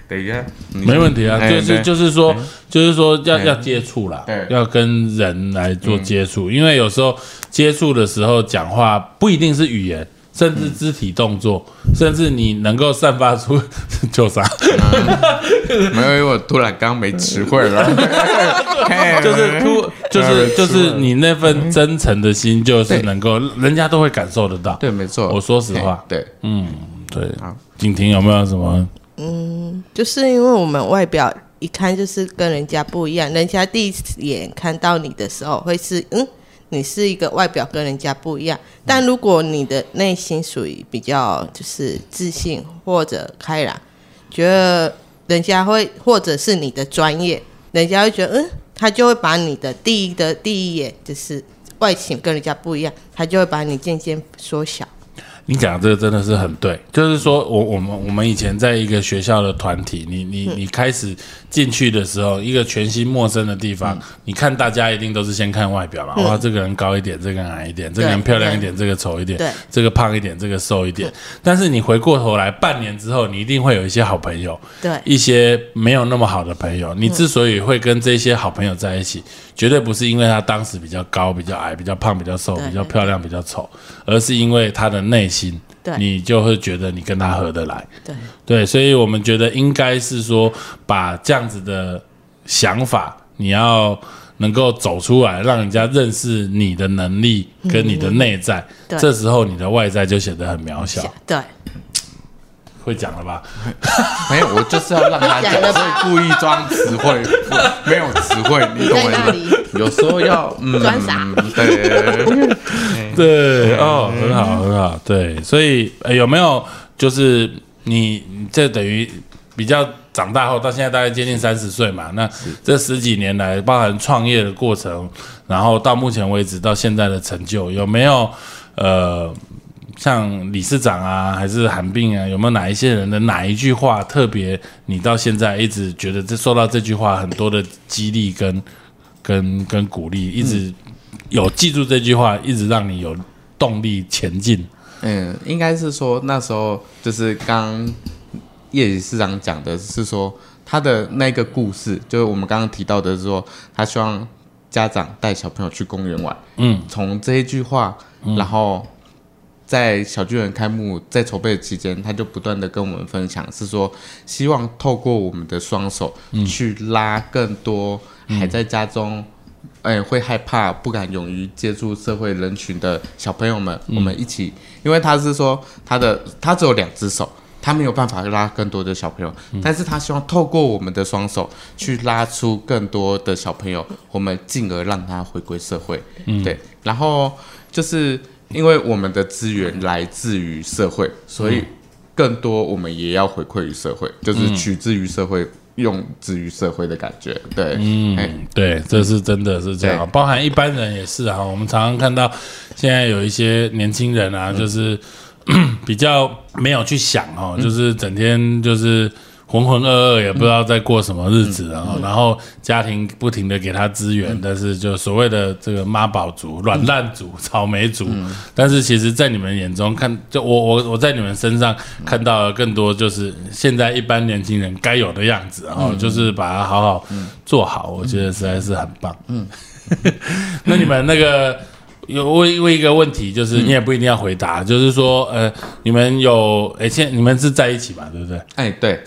等一下，没问题啊，哎就是对就是说，就是说要哎要接触啦对，要跟人来做接触，因为有时候接触的时候讲话不一定是语言。甚至肢体动作，甚至你能够散发出 就啥，没有，因为我突然刚没词汇了，就是突，就是就是你那份真诚的心，就是能够人家都会感受得到。对，没错，我说实话嘿对，嗯，对好。景婷有没有什么？嗯就是因为我们外表一看就是跟人家不一样，人家第一眼看到你的时候会是嗯，你是一个外表跟人家不一样。但如果你的内心属于比较就是自信或者开朗，觉得人家会或者是你的专业，人家会觉得嗯，他就会把你的第一的第一眼就是外形跟人家不一样，他就会把你渐渐缩小。你讲的这个真的是很对，就是说我我们我们以前在一个学校的团体，你你你开始进去的时候，一个全新陌生的地方，你看大家一定都是先看外表嘛，哇，这个人高一点，这个人矮一点，这个人漂亮一点，这个丑一点对，这个胖一点，这个瘦一点。但是你回过头来，半年之后，你一定会有一些好朋友，对。一些没有那么好的朋友。你之所以会跟这些好朋友在一起，绝对不是因为他当时比较高、比较矮、比较胖、比较瘦、比较漂亮、比较丑，而是因为他的内心，对你就会觉得你跟他合得来。对对，所以我们觉得应该是说，把这样子的想法，你要能够走出来，让人家认识你的能力跟你的内在，对这时候你的外在就显得很渺小。对，会讲了吧？没有，我就是要让他讲，所以故意装词汇，没有词汇，你懂我在那意思吗？有时候要嗯，装傻对，对，哦，很好，很好，对，所以、呃有没有就是你你这等于比较长大后到现在大概接近三十岁嘛？那这十几年来，包含创业的过程，然后到目前为止到现在的成就，有没有呃像理事长啊，还是韩冰啊，有没有哪一些人的哪一句话特别，你到现在一直觉得这受到这句话很多的激励跟跟跟鼓励，一直有记住这句话，一直让你有动力前进。嗯，应该是说那时候就是刚叶理事长讲的是说他的那个故事，就是我们刚刚提到的是说他希望家长带小朋友去公园玩。嗯，从这一句话，然后在小巨人开幕在筹备期间，他就不断的跟我们分享，是说希望透过我们的双手去拉更多还在家中。哎，会害怕、不敢勇于接触社会人群的小朋友们，我们一起，因为他是说他的他只有两只手，他没有办法拉更多的小朋友，但是他希望透过我们的双手去拉出更多的小朋友，我们进而让他回归社会。对，然后就是因为我们的资源来自于社会，所以更多我们也要回馈于社会，就是取之于社会。用之于社会的感觉，对，嗯，对，这是真的是这样，包含一般人也是啊。我们常常看到现在有一些年轻人啊，就是 比较没有去想哦，就是整天就是。浑浑噩噩，也不知道在过什么日子啊。然后家庭不停的给他资源，但是就所谓的这个妈宝族、软烂族、草莓族，但是其实，在你们眼中看，就我我我在你们身上看到了更多，就是现在一般年轻人该有的样子，然后就是把它好好做好，我觉得实在是很棒。嗯，那你们那个。有问问一个问题，就是你也不一定要回答，就是说，呃，你们有，哎，现你们是在一起嘛，对不对？哎，对，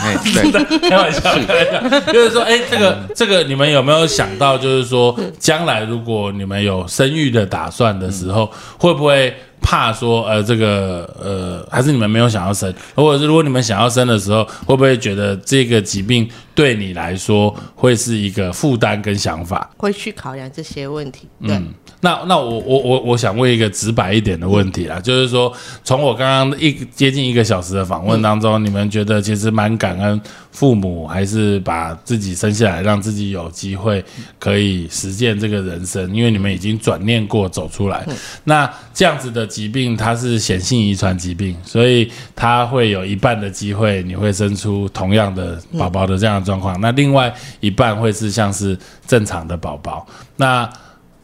哎，对，开玩笑，开玩笑，就是说，哎，这个这个，你们有没有想到，就是说，将来如果你们有生育的打算的时候，会不会？怕说，呃，这个，呃，还是你们没有想要生，或者是如果你们想要生的时候，会不会觉得这个疾病对你来说会是一个负担跟想法？会去考量这些问题。嗯，那那我我我我想问一个直白一点的问题啦，就是说，从我刚刚一接近一个小时的访问当中，你们觉得其实蛮感恩父母，还是把自己生下来，让自己有机会可以实践这个人生？因为你们已经转念过走出来，那这样子的。疾病它是显性遗传疾病，所以它会有一半的机会你会生出同样的宝宝的这样的状况，那另外一半会是像是正常的宝宝，那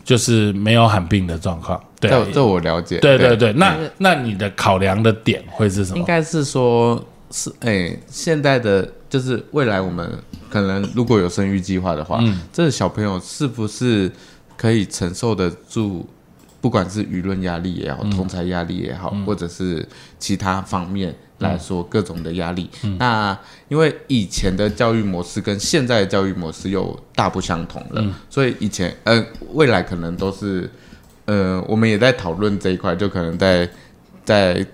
就是没有罕病的状况。对，这我了解。对对对，那那你的考量的点会是什么？应该是说，是哎，现在的就是未来我们可能如果有生育计划的话，这个小朋友是不是可以承受得住？不管是舆论压力也好，同才压力也好，或者是其他方面来说各种的压力，那因为以前的教育模式跟现在的教育模式又大不相同了，所以以前呃未来可能都是呃我们也在讨论这一块，就可能在在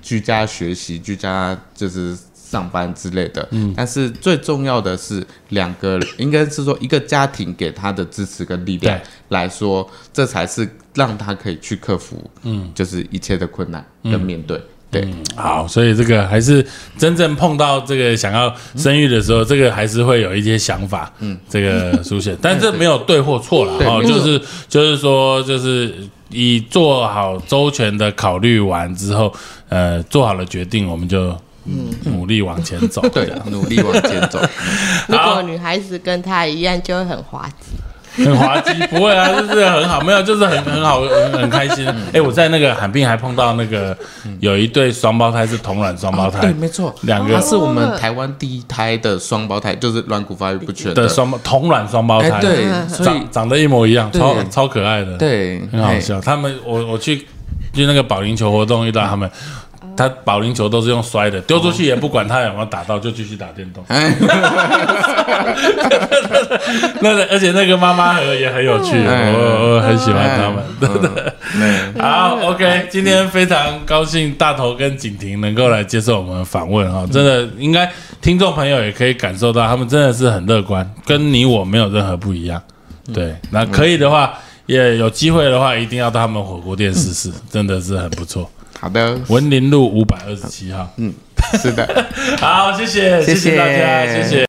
居家学习、居家就是。上班之类的，嗯，但是最重要的是两个，应该是说一个家庭给他的支持跟力量来说，这才是让他可以去克服，嗯，就是一切的困难跟面对。对，好，所以这个还是真正碰到这个想要生育的时候，这个还是会有一些想法，嗯，这个出现，但这没有对或错了哦，就是就是说，就是以做好周全的考虑完之后，呃，做好了决定，我们就。嗯，努力往前走，对，努力往前走。如果女孩子跟她一样，就会很滑稽，很滑稽，不会啊，就是很好，没有，就是很很好，很 很开心。哎，我在那个罕病还碰到那个有一对双胞胎是同卵双胞胎，对，没错，两个。是我们台湾第一胎的双胞胎，就是软骨发育不全的。双同卵双胞胎，对，所以长得一模一样，超超可爱的，对，很好笑。他们，我我去去那个保龄球活动遇到他们。他保龄球都是用摔的，丢出去也不管他有没有打到，就继续打电动。那 而且那个妈妈也很有趣，我我很喜欢他们。好，OK，今天非常高兴大头跟景婷能够来接受我们访问啊，真的应该听众朋友也可以感受到，他们真的是很乐观，跟你我没有任何不一样。对，那可以的话，也有机会的话，一定要到他们火锅店试试，真的是很不错。好的，文林路五百二十七号。嗯，是的。好，谢谢，谢谢大家，谢谢。